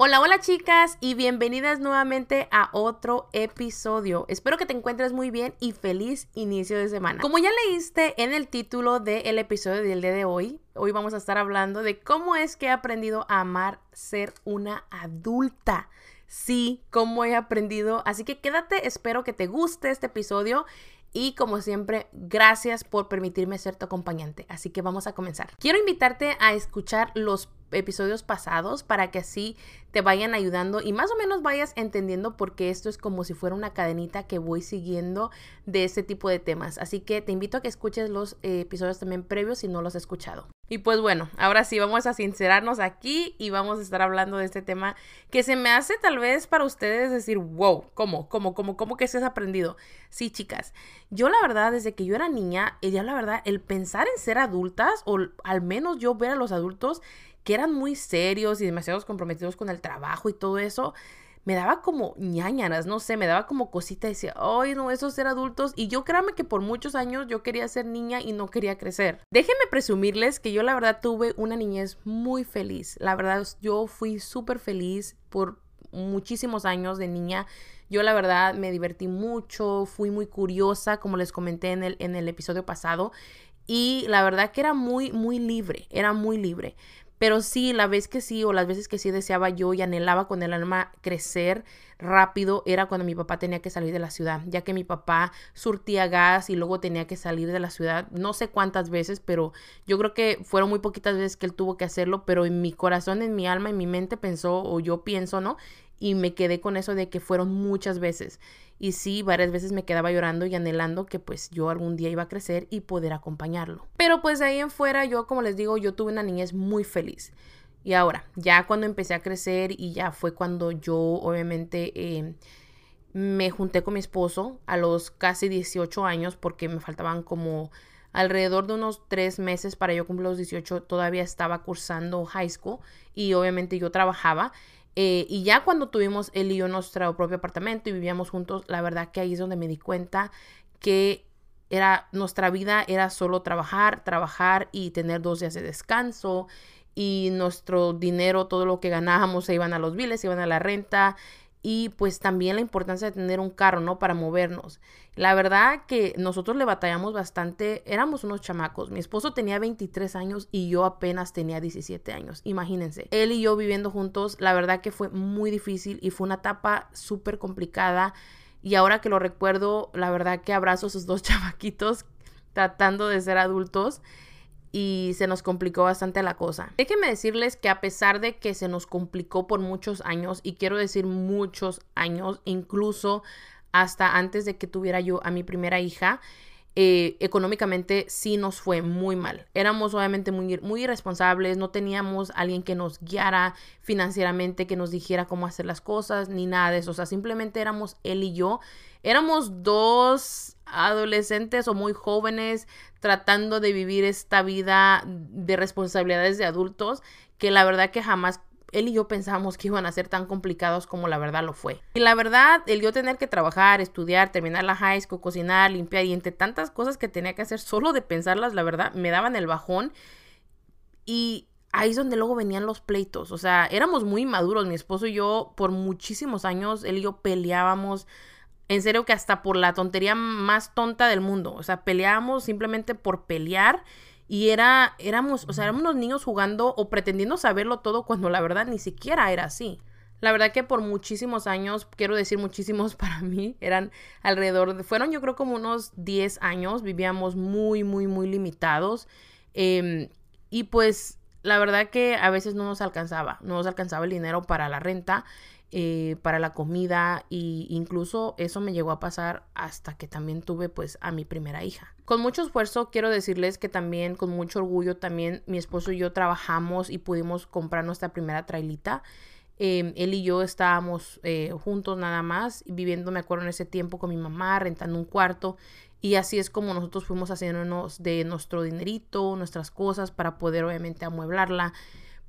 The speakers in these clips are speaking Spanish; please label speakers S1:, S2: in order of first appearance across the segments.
S1: Hola, hola chicas y bienvenidas nuevamente a otro episodio. Espero que te encuentres muy bien y feliz inicio de semana. Como ya leíste en el título del episodio del día de hoy, hoy vamos a estar hablando de cómo es que he aprendido a amar ser una adulta. Sí, cómo he aprendido. Así que quédate, espero que te guste este episodio y como siempre, gracias por permitirme ser tu acompañante. Así que vamos a comenzar. Quiero invitarte a escuchar los episodios pasados para que así te vayan ayudando y más o menos vayas entendiendo porque esto es como si fuera una cadenita que voy siguiendo de este tipo de temas. Así que te invito a que escuches los eh, episodios también previos si no los has escuchado. Y pues bueno, ahora sí vamos a sincerarnos aquí y vamos a estar hablando de este tema que se me hace tal vez para ustedes decir, wow, ¿cómo? ¿Cómo? ¿Cómo? ¿Cómo que se has aprendido? Sí, chicas, yo la verdad desde que yo era niña, ya la verdad, el pensar en ser adultas o al menos yo ver a los adultos que eran muy serios y demasiados comprometidos con el trabajo y todo eso, me daba como ñañaras, no sé, me daba como cosita, decía, ay, no, eso es ser adultos. Y yo créame que por muchos años yo quería ser niña y no quería crecer. Déjenme presumirles que yo la verdad tuve una niñez muy feliz. La verdad, yo fui súper feliz por muchísimos años de niña. Yo la verdad me divertí mucho, fui muy curiosa, como les comenté en el, en el episodio pasado. Y la verdad que era muy, muy libre, era muy libre. Pero sí, la vez que sí o las veces que sí deseaba yo y anhelaba con el alma crecer rápido era cuando mi papá tenía que salir de la ciudad, ya que mi papá surtía gas y luego tenía que salir de la ciudad, no sé cuántas veces, pero yo creo que fueron muy poquitas veces que él tuvo que hacerlo, pero en mi corazón, en mi alma, en mi mente pensó, o yo pienso, ¿no? Y me quedé con eso de que fueron muchas veces. Y sí, varias veces me quedaba llorando y anhelando que pues yo algún día iba a crecer y poder acompañarlo. Pero pues de ahí en fuera yo, como les digo, yo tuve una niñez muy feliz. Y ahora, ya cuando empecé a crecer y ya fue cuando yo obviamente eh, me junté con mi esposo a los casi 18 años porque me faltaban como alrededor de unos tres meses para yo cumplir los 18, todavía estaba cursando high school y obviamente yo trabajaba. Eh, y ya cuando tuvimos él y yo nuestro propio apartamento y vivíamos juntos, la verdad que ahí es donde me di cuenta que era nuestra vida era solo trabajar, trabajar y tener dos días de descanso y nuestro dinero, todo lo que ganábamos se iban a los biles, se iban a la renta y pues también la importancia de tener un carro, ¿no? Para movernos. La verdad que nosotros le batallamos bastante, éramos unos chamacos. Mi esposo tenía 23 años y yo apenas tenía 17 años, imagínense. Él y yo viviendo juntos, la verdad que fue muy difícil y fue una etapa súper complicada. Y ahora que lo recuerdo, la verdad que abrazo a esos dos chamaquitos tratando de ser adultos y se nos complicó bastante la cosa. Déjenme decirles que a pesar de que se nos complicó por muchos años, y quiero decir muchos años, incluso hasta antes de que tuviera yo a mi primera hija, eh, económicamente sí nos fue muy mal. Éramos obviamente muy, muy irresponsables, no teníamos alguien que nos guiara financieramente, que nos dijera cómo hacer las cosas, ni nada de eso. O sea, simplemente éramos él y yo. Éramos dos adolescentes o muy jóvenes tratando de vivir esta vida de responsabilidades de adultos que la verdad que jamás él y yo pensábamos que iban a ser tan complicados como la verdad lo fue. Y la verdad, el yo tener que trabajar, estudiar, terminar la high school, cocinar, limpiar y entre tantas cosas que tenía que hacer solo de pensarlas, la verdad, me daban el bajón. Y ahí es donde luego venían los pleitos. O sea, éramos muy maduros, mi esposo y yo, por muchísimos años, él y yo peleábamos en serio que hasta por la tontería más tonta del mundo. O sea, peleábamos simplemente por pelear. Y era, éramos, o sea, éramos unos niños jugando o pretendiendo saberlo todo cuando la verdad ni siquiera era así. La verdad que por muchísimos años, quiero decir muchísimos para mí, eran alrededor de, fueron yo creo como unos 10 años, vivíamos muy, muy, muy limitados. Em, y pues la verdad que a veces no nos alcanzaba, no nos alcanzaba el dinero para la renta eh, para la comida e incluso eso me llegó a pasar hasta que también tuve pues a mi primera hija. Con mucho esfuerzo quiero decirles que también con mucho orgullo también mi esposo y yo trabajamos y pudimos comprar nuestra primera trailita. Em, él y yo estábamos eh, juntos nada más, viviendo, me acuerdo, en ese tiempo con mi mamá, rentando un cuarto. Y así es como nosotros fuimos haciéndonos de nuestro dinerito, nuestras cosas, para poder obviamente amueblarla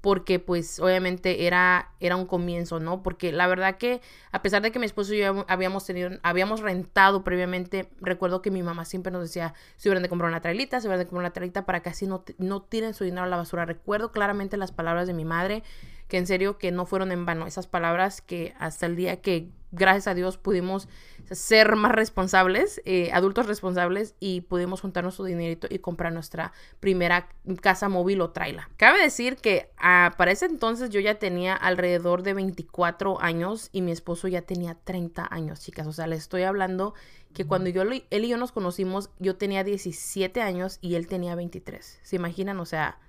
S1: porque pues obviamente era, era un comienzo, ¿no? Porque la verdad que a pesar de que mi esposo y yo habíamos tenido, habíamos rentado previamente, recuerdo que mi mamá siempre nos decía, si hubieran de comprar una trailita, si hubieran de comprar una trailita para que así no, no tiren su dinero a la basura. Recuerdo claramente las palabras de mi madre que en serio que no fueron en vano esas palabras que hasta el día que gracias a Dios pudimos ser más responsables, eh, adultos responsables y pudimos juntar nuestro dinerito y comprar nuestra primera casa móvil o traila. Cabe decir que ah, para ese entonces yo ya tenía alrededor de 24 años y mi esposo ya tenía 30 años, chicas. O sea, le estoy hablando que cuando yo, él y yo nos conocimos, yo tenía 17 años y él tenía 23. ¿Se imaginan? O sea,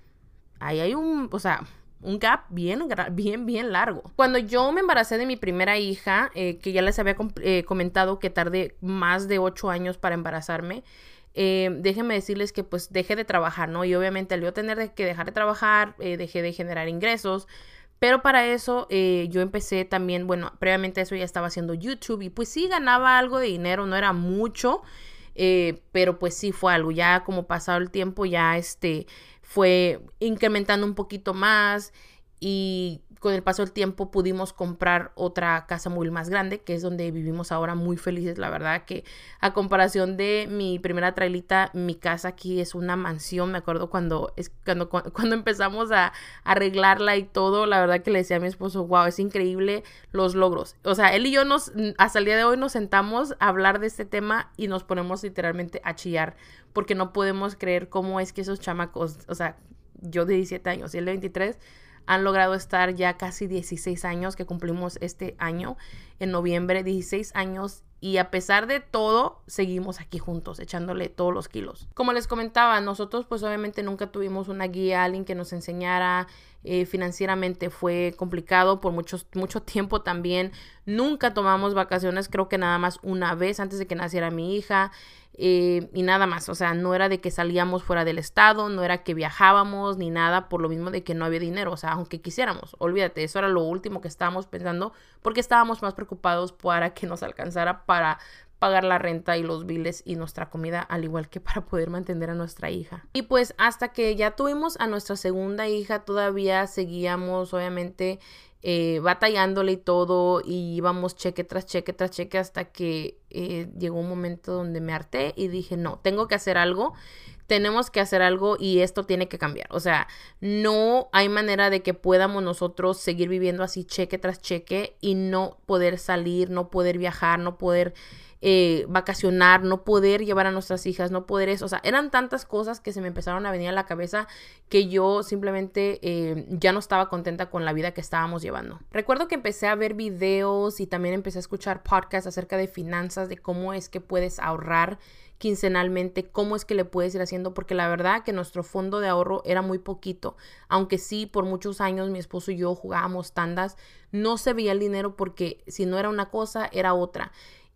S1: ahí hay un, o sea, un gap bien, bien, bien largo. Cuando yo me embaracé de mi primera hija, eh, que ya les había eh, comentado que tardé más de ocho años para embarazarme, eh, déjenme decirles que pues dejé de trabajar, ¿no? Y obviamente al yo tener que dejar de trabajar, dejé de generar ingresos. Pero para eso yo empecé también, bueno, previamente eso ya estaba haciendo YouTube y pues sí ganaba algo de dinero, no era mucho, pero pues sí fue algo. Ya como pasado el tiempo, ya este, fue incrementando un poquito más y con el paso del tiempo pudimos comprar otra casa móvil más grande, que es donde vivimos ahora muy felices. La verdad que a comparación de mi primera trailita, mi casa aquí es una mansión. Me acuerdo cuando, es, cuando, cuando empezamos a, arreglarla y todo, la verdad que le decía a mi esposo, wow, es increíble los logros. O sea, él y yo nos, hasta el día de hoy nos sentamos a hablar de este tema y nos ponemos literalmente a chillar porque no podemos creer cómo es que esos chamacos, o sea, yo de 17 años y él de 23, han logrado estar ya casi 16 años que cumplimos este año, en noviembre, 16 años y a pesar de todo, seguimos aquí juntos, echándole todos los kilos. Como les comentaba, nosotros pues obviamente nunca tuvimos una guía, alguien que nos enseñara eh, financieramente, fue complicado por mucho, mucho tiempo también. Nunca tomamos vacaciones, creo que nada más una vez antes de que naciera mi hija. Eh, y nada más, o sea, no era de que salíamos fuera del estado, no era que viajábamos ni nada por lo mismo de que no había dinero, o sea, aunque quisiéramos, olvídate, eso era lo último que estábamos pensando porque estábamos más preocupados para que nos alcanzara para pagar la renta y los biles y nuestra comida, al igual que para poder mantener a nuestra hija. Y pues hasta que ya tuvimos a nuestra segunda hija, todavía seguíamos, obviamente, eh, batallándole y todo, y íbamos cheque tras cheque tras cheque hasta que eh, llegó un momento donde me harté y dije, no, tengo que hacer algo tenemos que hacer algo y esto tiene que cambiar. O sea, no hay manera de que podamos nosotros seguir viviendo así cheque tras cheque y no poder salir, no poder viajar, no poder eh, vacacionar, no poder llevar a nuestras hijas, no poder eso. O sea, eran tantas cosas que se me empezaron a venir a la cabeza que yo simplemente eh, ya no estaba contenta con la vida que estábamos llevando. Recuerdo que empecé a ver videos y también empecé a escuchar podcasts acerca de finanzas, de cómo es que puedes ahorrar quincenalmente, cómo es que le puedes ir haciendo, porque la verdad que nuestro fondo de ahorro era muy poquito, aunque sí por muchos años mi esposo y yo jugábamos tandas, no se veía el dinero porque si no era una cosa, era otra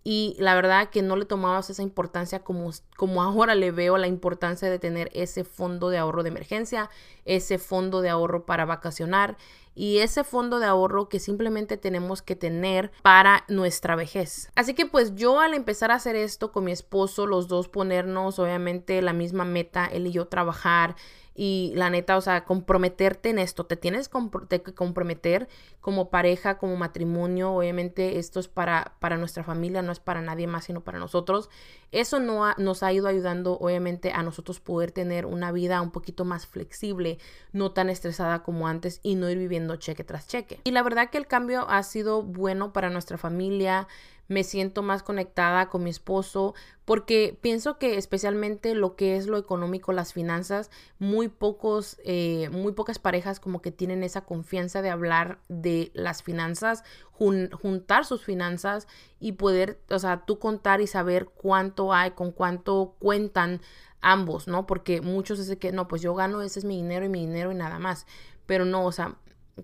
S1: y la verdad que no le tomabas esa importancia como, como ahora le veo la importancia de tener ese fondo de ahorro de emergencia, ese fondo de ahorro para vacacionar y ese fondo de ahorro que simplemente tenemos que tener para nuestra vejez. Así que pues yo al empezar a hacer esto con mi esposo, los dos ponernos obviamente la misma meta, él y yo trabajar, y la neta, o sea, comprometerte en esto, te tienes que comprometer como pareja, como matrimonio, obviamente esto es para, para nuestra familia, no es para nadie más, sino para nosotros. Eso no nos ha ido ayudando, obviamente, a nosotros poder tener una vida un poquito más flexible, no tan estresada como antes y no ir viviendo cheque tras cheque. Y la verdad que el cambio ha sido bueno para nuestra familia, me siento más conectada con mi esposo, porque pienso que especialmente lo que es lo económico, las finanzas, muy pocos, eh, muy pocas parejas como que tienen esa confianza de hablar de las finanzas, juntar sus finanzas y poder, o sea, tú contar y saber cuánto hay, con cuánto cuentan ambos, ¿no? Porque muchos dicen que no, pues yo gano, ese es mi dinero y mi dinero y nada más. Pero no, o sea,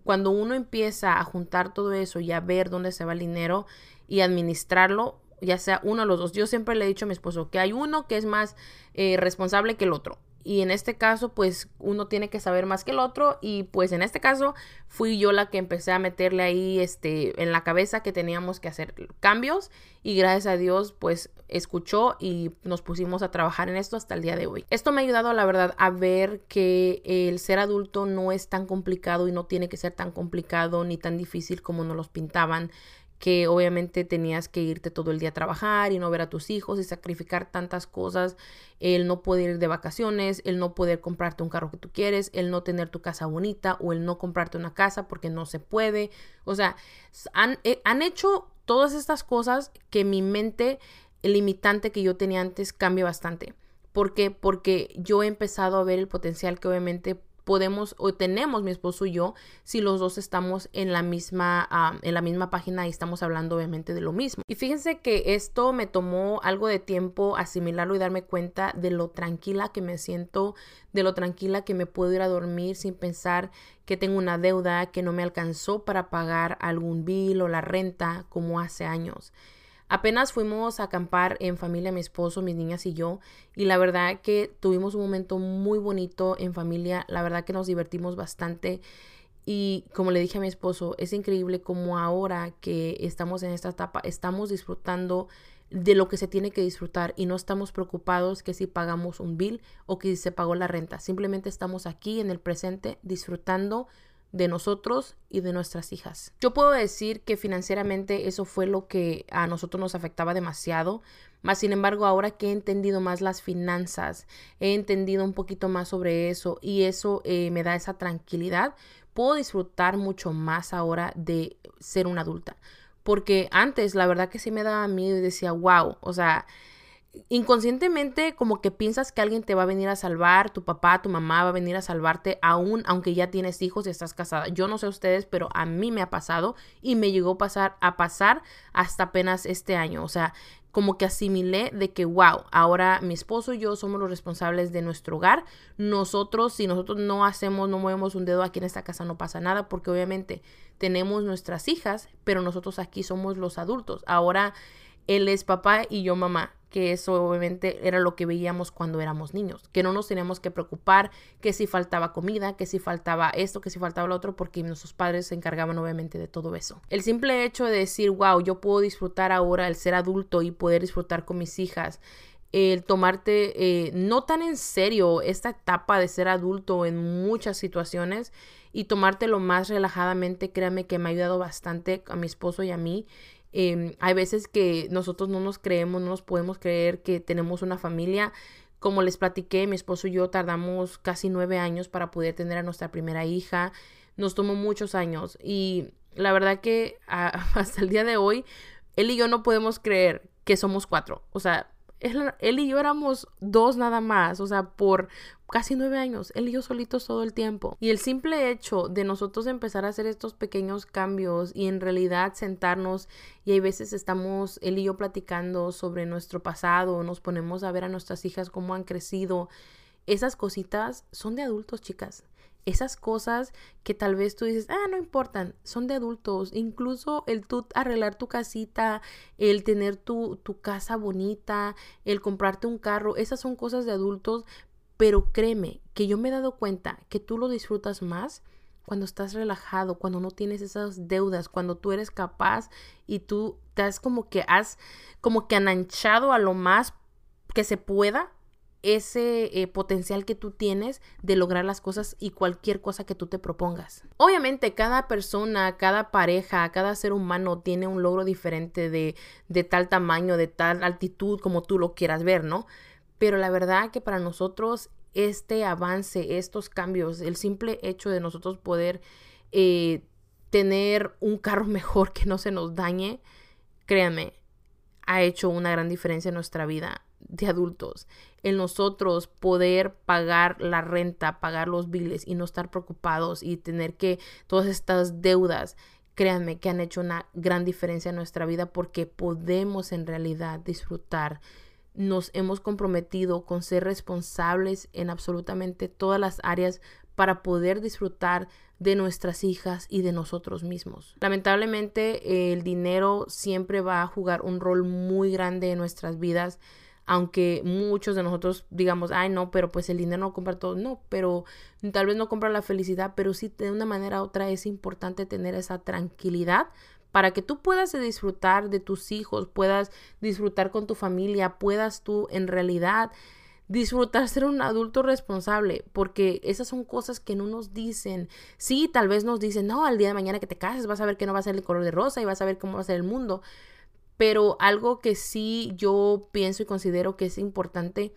S1: cuando uno empieza a juntar todo eso y a ver dónde se va el dinero, y administrarlo, ya sea uno o los dos. Yo siempre le he dicho a mi esposo que hay uno que es más eh, responsable que el otro. Y en este caso, pues uno tiene que saber más que el otro. Y pues en este caso, fui yo la que empecé a meterle ahí este, en la cabeza que teníamos que hacer cambios. Y gracias a Dios, pues escuchó y nos pusimos a trabajar en esto hasta el día de hoy. Esto me ha ayudado, la verdad, a ver que el ser adulto no es tan complicado y no tiene que ser tan complicado ni tan difícil como nos los pintaban que obviamente tenías que irte todo el día a trabajar y no ver a tus hijos y sacrificar tantas cosas, el no poder ir de vacaciones, el no poder comprarte un carro que tú quieres, el no tener tu casa bonita o el no comprarte una casa porque no se puede. O sea, han, eh, han hecho todas estas cosas que mi mente limitante que yo tenía antes cambia bastante. ¿Por qué? Porque yo he empezado a ver el potencial que obviamente podemos o tenemos mi esposo y yo si los dos estamos en la misma en la misma página y estamos hablando obviamente de lo mismo. Y fíjense que esto me tomó algo de tiempo asimilarlo y darme cuenta de lo tranquila que me siento de lo tranquila que me puedo ir a dormir sin pensar que tengo una deuda que no me alcanzó para pagar algún bill o la renta como hace años Apenas fuimos a acampar en familia, mi esposo, mis niñas y yo, y la verdad que tuvimos un momento muy bonito en familia, la verdad que nos divertimos bastante. Y como le dije a mi esposo, es increíble como ahora que estamos en esta etapa, estamos disfrutando de lo que se tiene que disfrutar y no estamos preocupados que si pagamos un bill o que se pagó la renta. Simplemente estamos aquí en el presente disfrutando de nosotros y de nuestras hijas. Yo puedo decir que financieramente eso fue lo que a nosotros nos afectaba demasiado, más sin embargo ahora que he entendido más las finanzas, he entendido un poquito más sobre eso y eso eh, me da esa tranquilidad, puedo disfrutar mucho más ahora de ser una adulta. Porque antes la verdad que sí me daba miedo y decía, wow, o sea, inconscientemente como que piensas que alguien te va a venir a salvar, tu papá, tu mamá va a venir a salvarte aún aunque ya tienes hijos y estás casada. Yo no sé ustedes, pero a mí me ha pasado y me llegó pasar a pasar hasta apenas este año, o sea, como que asimilé de que, wow, ahora mi esposo y yo somos los responsables de nuestro hogar. Nosotros, si nosotros no hacemos, no movemos un dedo aquí en esta casa, no pasa nada, porque obviamente tenemos nuestras hijas, pero nosotros aquí somos los adultos. Ahora él es papá y yo mamá que eso obviamente era lo que veíamos cuando éramos niños, que no nos teníamos que preocupar que si faltaba comida, que si faltaba esto, que si faltaba lo otro, porque nuestros padres se encargaban obviamente de todo eso. El simple hecho de decir, wow, yo puedo disfrutar ahora el ser adulto y poder disfrutar con mis hijas, el tomarte eh, no tan en serio esta etapa de ser adulto en muchas situaciones y tomártelo más relajadamente, créame que me ha ayudado bastante a mi esposo y a mí Em, hay veces que nosotros no nos creemos, no nos podemos creer que tenemos una familia. Como les platiqué, mi esposo y yo tardamos casi nueve años para poder tener a nuestra primera hija. Nos tomó muchos años y la verdad que hasta el día de hoy, él y yo no podemos creer que somos cuatro. O sea, él, y yo éramos dos nada más, o sea, por casi nueve años, él y yo solitos todo el tiempo. Y el simple hecho de nosotros empezar a hacer estos pequeños cambios y en realidad sentarnos y hay veces estamos él y yo platicando sobre nuestro pasado, nos ponemos a ver a nuestras hijas cómo han crecido. Esas cositas son de adultos, chicas. Esas cosas que tal vez tú dices, ah, no importan, son de adultos. Incluso el tú arreglar tu casita, el tener tu, tu casa bonita, el comprarte un carro, esas son cosas de adultos. Pero créeme que yo me he dado cuenta que tú lo disfrutas más cuando estás relajado, cuando no tienes esas deudas, cuando tú eres capaz y tú te has como que has como que ananchado a lo más que se pueda ese eh, potencial que tú tienes de lograr las cosas y cualquier cosa que tú te propongas. Obviamente cada persona, cada pareja, cada ser humano tiene un logro diferente de, de tal tamaño, de tal altitud como tú lo quieras ver, ¿no? Pero la verdad que para nosotros este avance, estos cambios, el simple hecho de nosotros poder eh, tener un carro mejor que no se nos dañe, créanme, ha hecho una gran diferencia en nuestra vida de adultos, en nosotros poder pagar la renta, pagar los biles y no estar preocupados y tener que todas estas deudas, créanme que han hecho una gran diferencia en nuestra vida porque podemos en realidad disfrutar. Nos hemos comprometido con ser responsables en absolutamente todas las áreas para poder disfrutar de nuestras hijas y de nosotros mismos. Lamentablemente el dinero siempre va a jugar un rol muy grande en nuestras vidas aunque muchos de nosotros digamos, ay no, pero pues el dinero no compra todo, no, pero tal vez no compra la felicidad, pero sí de una manera u otra es importante tener esa tranquilidad para que tú puedas disfrutar de tus hijos, puedas disfrutar con tu familia, puedas tú en realidad disfrutar ser un adulto responsable, porque esas son cosas que no nos dicen. Sí, tal vez nos dicen, no, al día de mañana que te cases vas a ver que no va a ser el color de rosa y vas a ver cómo va a ser el mundo. Pero algo que sí yo pienso y considero que es importante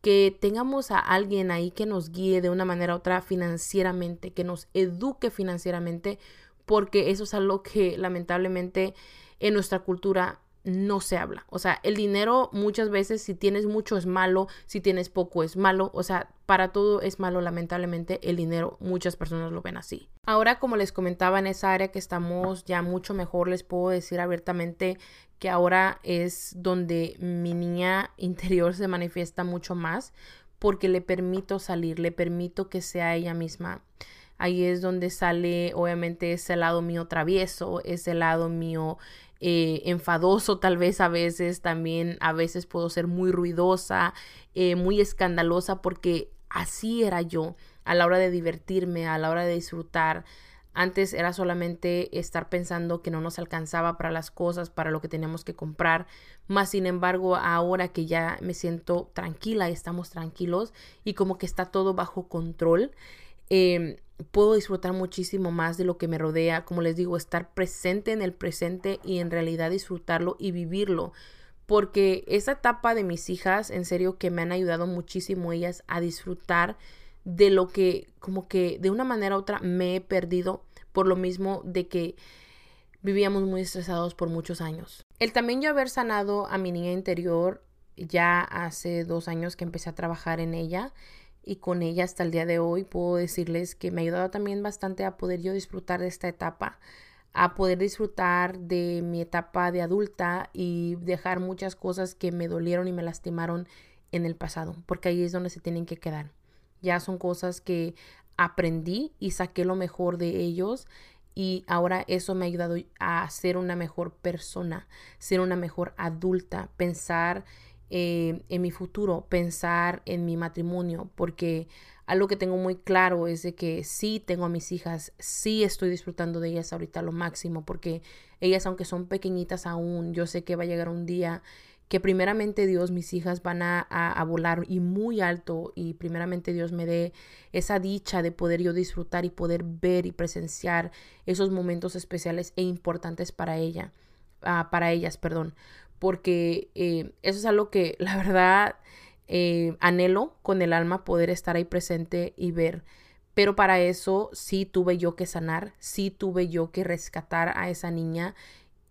S1: que tengamos a alguien ahí que nos guíe de una manera u otra financieramente, que nos eduque financieramente, porque eso es algo que lamentablemente en nuestra cultura no se habla. O sea, el dinero muchas veces si tienes mucho es malo, si tienes poco es malo. O sea, para todo es malo lamentablemente el dinero. Muchas personas lo ven así. Ahora, como les comentaba en esa área que estamos ya mucho mejor, les puedo decir abiertamente que ahora es donde mi niña interior se manifiesta mucho más porque le permito salir, le permito que sea ella misma. Ahí es donde sale obviamente ese lado mío travieso, ese lado mío eh, enfadoso tal vez a veces, también a veces puedo ser muy ruidosa, eh, muy escandalosa porque así era yo a la hora de divertirme, a la hora de disfrutar. Antes era solamente estar pensando que no nos alcanzaba para las cosas, para lo que teníamos que comprar. Más sin embargo, ahora que ya me siento tranquila estamos tranquilos y como que está todo bajo control, eh, puedo disfrutar muchísimo más de lo que me rodea, como les digo, estar presente en el presente y en realidad disfrutarlo y vivirlo. Porque esa etapa de mis hijas, en serio, que me han ayudado muchísimo ellas a disfrutar de lo que, como que de una manera u otra, me he perdido por lo mismo de que vivíamos muy estresados por muchos años. El también yo haber sanado a mi niña interior ya hace dos años que empecé a trabajar en ella y con ella hasta el día de hoy puedo decirles que me ha ayudado también bastante a poder yo disfrutar de esta etapa, a poder disfrutar de mi etapa de adulta y dejar muchas cosas que me dolieron y me lastimaron en el pasado, porque ahí es donde se tienen que quedar. Ya son cosas que aprendí y saqué lo mejor de ellos y ahora eso me ha ayudado a ser una mejor persona, ser una mejor adulta, pensar eh, en mi futuro, pensar en mi matrimonio, porque algo que tengo muy claro es de que sí tengo a mis hijas, sí estoy disfrutando de ellas ahorita lo máximo, porque ellas, aunque son pequeñitas aún, yo sé que va a llegar un día que primeramente Dios, mis hijas van a, a, volar y muy alto y primeramente Dios me dé esa dicha de poder yo disfrutar y poder ver y presenciar esos momentos especiales e importantes para ella, ah, para ellas, perdón, porque eh, eso es algo que la verdad eh, anhelo con el alma poder estar ahí presente y ver. Pero para eso sí tuve yo que sanar, sí tuve yo que rescatar a esa niña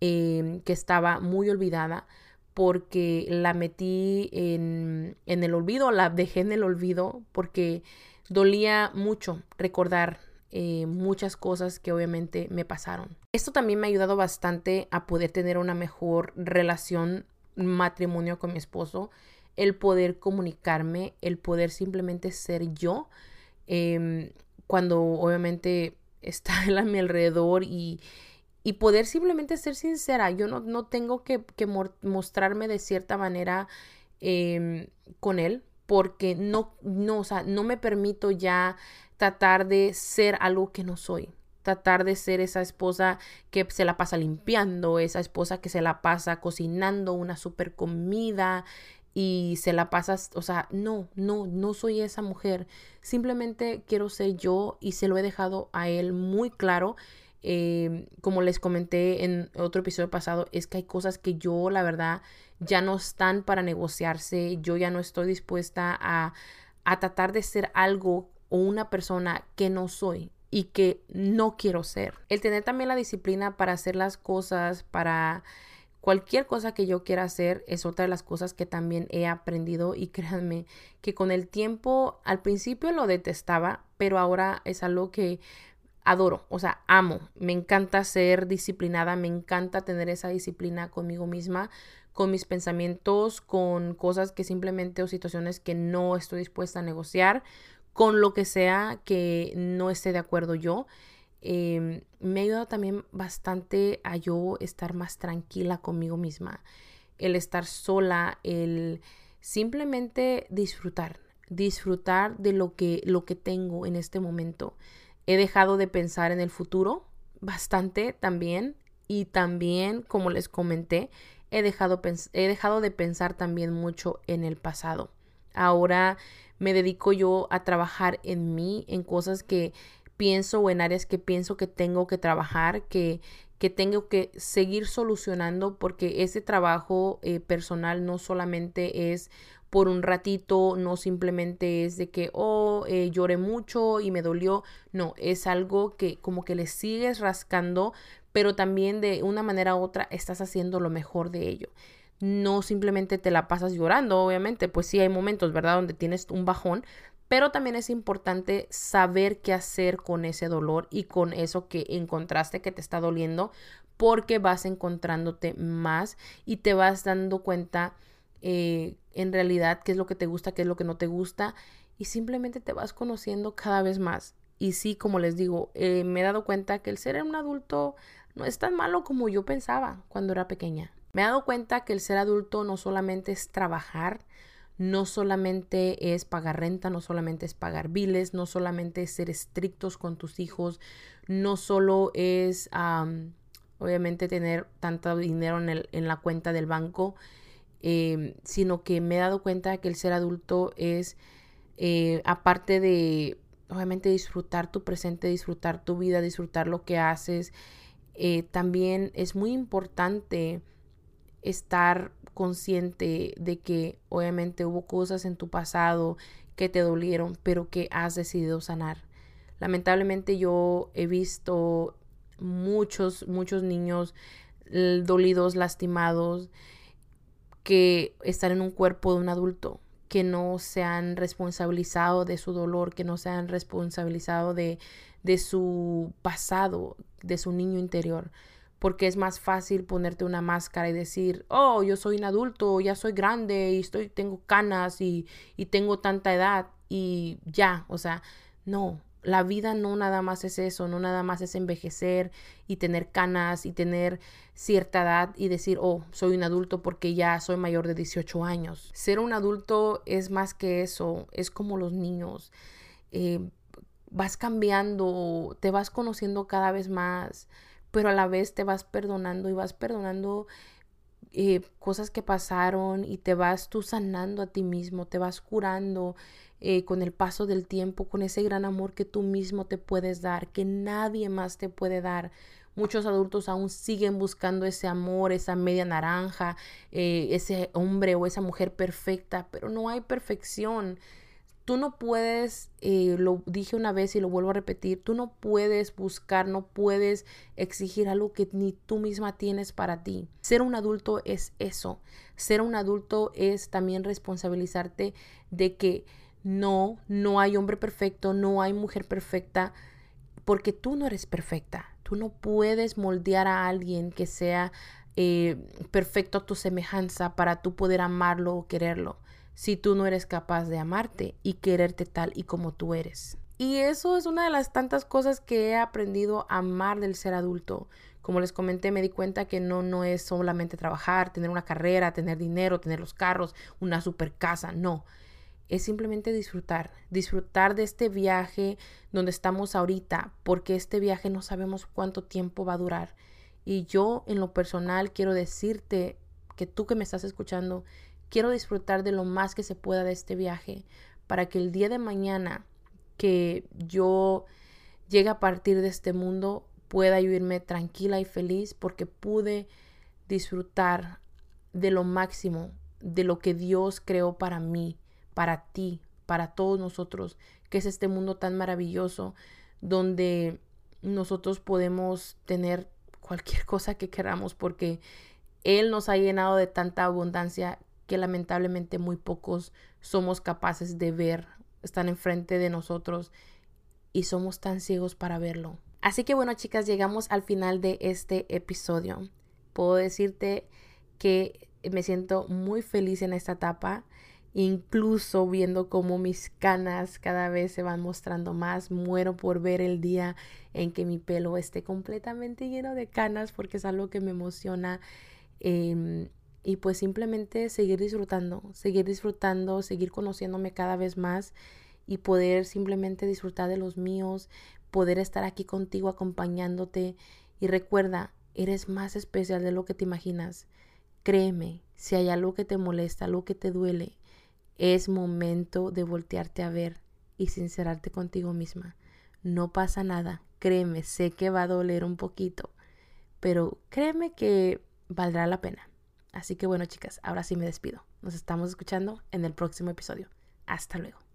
S1: em, que estaba muy olvidada porque la metí en, en el olvido, la dejé en el olvido porque dolía mucho recordar eh, muchas cosas que obviamente me pasaron. Esto también me ha ayudado bastante a poder tener una mejor relación matrimonio con mi esposo, el poder comunicarme, el poder simplemente ser yo, em, cuando obviamente está él a mi alrededor y, y poder simplemente ser sincera. Yo no, no tengo que, que, mostrarme de cierta manera em, con él porque no, no, o sea, no me permito ya tratar de ser algo que no soy. Tratar de ser esa esposa que se la pasa limpiando, esa esposa que se la pasa cocinando una super comida y se la pasa, o sea, no, no, no soy esa mujer. Simplemente quiero ser yo y se lo he dejado a él muy claro. Eh, como les comenté en otro episodio pasado, es que hay cosas que yo, la verdad, ya no están para negociarse. Yo ya no estoy dispuesta a, a tratar de ser algo o una persona que no soy y que no quiero ser. El tener también la disciplina para hacer las cosas, para cualquier cosa que yo quiera hacer, es otra de las cosas que también he aprendido y créanme que con el tiempo al principio lo detestaba, pero ahora es algo que adoro, o sea, amo, me encanta ser disciplinada, me encanta tener esa disciplina conmigo misma, con mis pensamientos, con cosas que simplemente o situaciones que no estoy dispuesta a negociar, con lo que sea que no esté de acuerdo yo. Em, me ha ayudado también bastante a yo estar más tranquila conmigo misma, el estar sola, el simplemente disfrutar, disfrutar de lo que, lo que tengo en este momento. He dejado de pensar en el futuro bastante también y también, como les comenté, he dejado, he dejado de pensar también mucho en el pasado. Ahora me dedico yo a trabajar en mí, en cosas que pienso o en áreas que pienso que tengo que trabajar, que, que tengo que seguir solucionando porque ese trabajo eh, personal no solamente es por un ratito, no simplemente es de que, oh, eh, lloré mucho y me dolió, no, es algo que como que le sigues rascando, pero también de una manera u otra estás haciendo lo mejor de ello. No simplemente te la pasas llorando, obviamente, pues sí hay momentos, ¿verdad?, donde tienes un bajón, pero también es importante saber qué hacer con ese dolor y con eso que encontraste que te está doliendo, porque vas encontrándote más y te vas dando cuenta eh, en realidad qué es lo que te gusta, qué es lo que no te gusta y simplemente te vas conociendo cada vez más. Y sí, como les digo, eh, me he dado cuenta que el ser un adulto no es tan malo como yo pensaba cuando era pequeña. Me he dado cuenta que el ser adulto no solamente es trabajar, no solamente es pagar renta, no solamente es pagar biles, no solamente es ser estrictos con tus hijos, no solo es obviamente tener tanto dinero en, el, en la cuenta del banco, Em, sino que me he dado cuenta que el ser adulto es, eh, aparte de, obviamente, disfrutar tu presente, disfrutar tu vida, disfrutar lo que haces, eh, también es muy importante estar consciente de que obviamente hubo cosas en tu pasado que te dolieron, pero que has decidido sanar. Lamentablemente yo he visto muchos, muchos niños dolidos, lastimados, que están en un cuerpo de un adulto, que no se han responsabilizado de su dolor, que no se han responsabilizado de, de su pasado, de su niño interior. Porque es más fácil ponerte una máscara y decir, oh, yo soy un adulto, ya soy grande y estoy, tengo canas y, y tengo tanta edad y ya, o sea, no, la vida no nada más es eso, no nada más es envejecer y tener canas y tener cierta edad y decir, oh, soy un adulto porque ya soy mayor de 18 años. Ser un adulto es más que eso, es como los niños. Eh, vas cambiando, te vas conociendo cada vez más, pero a la vez te vas perdonando y vas perdonando eh, cosas que pasaron y te vas tú sanando a ti mismo, te vas curando eh, con el paso del tiempo, con ese gran amor que tú mismo te puedes dar, que nadie más te puede dar. Muchos adultos aún siguen buscando ese amor, esa media naranja, eh, ese hombre o esa mujer perfecta, pero no hay perfección. Tú no puedes, eh, lo dije una vez y lo vuelvo a repetir, tú no puedes buscar, no puedes exigir algo que ni tú misma tienes para ti. Ser un adulto es eso. Ser un adulto es también responsabilizarte de que no, no hay hombre perfecto, no hay mujer perfecta, porque tú no eres perfecta. Tú no puedes moldear a alguien que sea eh, perfecto a tu semejanza para tú poder amarlo o quererlo, si tú no eres capaz de amarte y quererte tal y como tú eres. Y eso es una de las tantas cosas que he aprendido a amar del ser adulto. Como les comenté, me di cuenta que no, no es solamente trabajar, tener una carrera, tener dinero, tener los carros, una super casa, no es simplemente disfrutar, disfrutar de este viaje donde estamos ahorita, porque este viaje no sabemos cuánto tiempo va a durar. Y yo en lo personal quiero decirte que tú que me estás escuchando, quiero disfrutar de lo más que se pueda de este viaje, para que el día de mañana que yo llegue a partir de este mundo, pueda vivirme tranquila y feliz porque pude disfrutar de lo máximo, de lo que Dios creó para mí para ti, para todos nosotros, que es este mundo tan maravilloso donde nosotros podemos tener cualquier cosa que queramos porque Él nos ha llenado de tanta abundancia que lamentablemente muy pocos somos capaces de ver, están enfrente de nosotros y somos tan ciegos para verlo. Así que bueno chicas, llegamos al final de este episodio. Puedo decirte que me siento muy feliz en esta etapa incluso viendo cómo mis canas cada vez se van mostrando más. Muero por ver el día en que mi pelo esté completamente lleno de canas porque es algo que me emociona. Em, y pues simplemente seguir disfrutando, seguir disfrutando, seguir conociéndome cada vez más y poder simplemente disfrutar de los míos, poder estar aquí contigo acompañándote. Y recuerda, eres más especial de lo que te imaginas. Créeme, si hay algo que te molesta, algo que te duele, Es momento de voltearte a ver y sincerarte contigo misma. No pasa nada, créeme, sé que va a doler un poquito, pero créeme que valdrá la pena. Así que bueno, chicas, ahora sí me despido. Nos estamos escuchando en el próximo episodio. Hasta luego.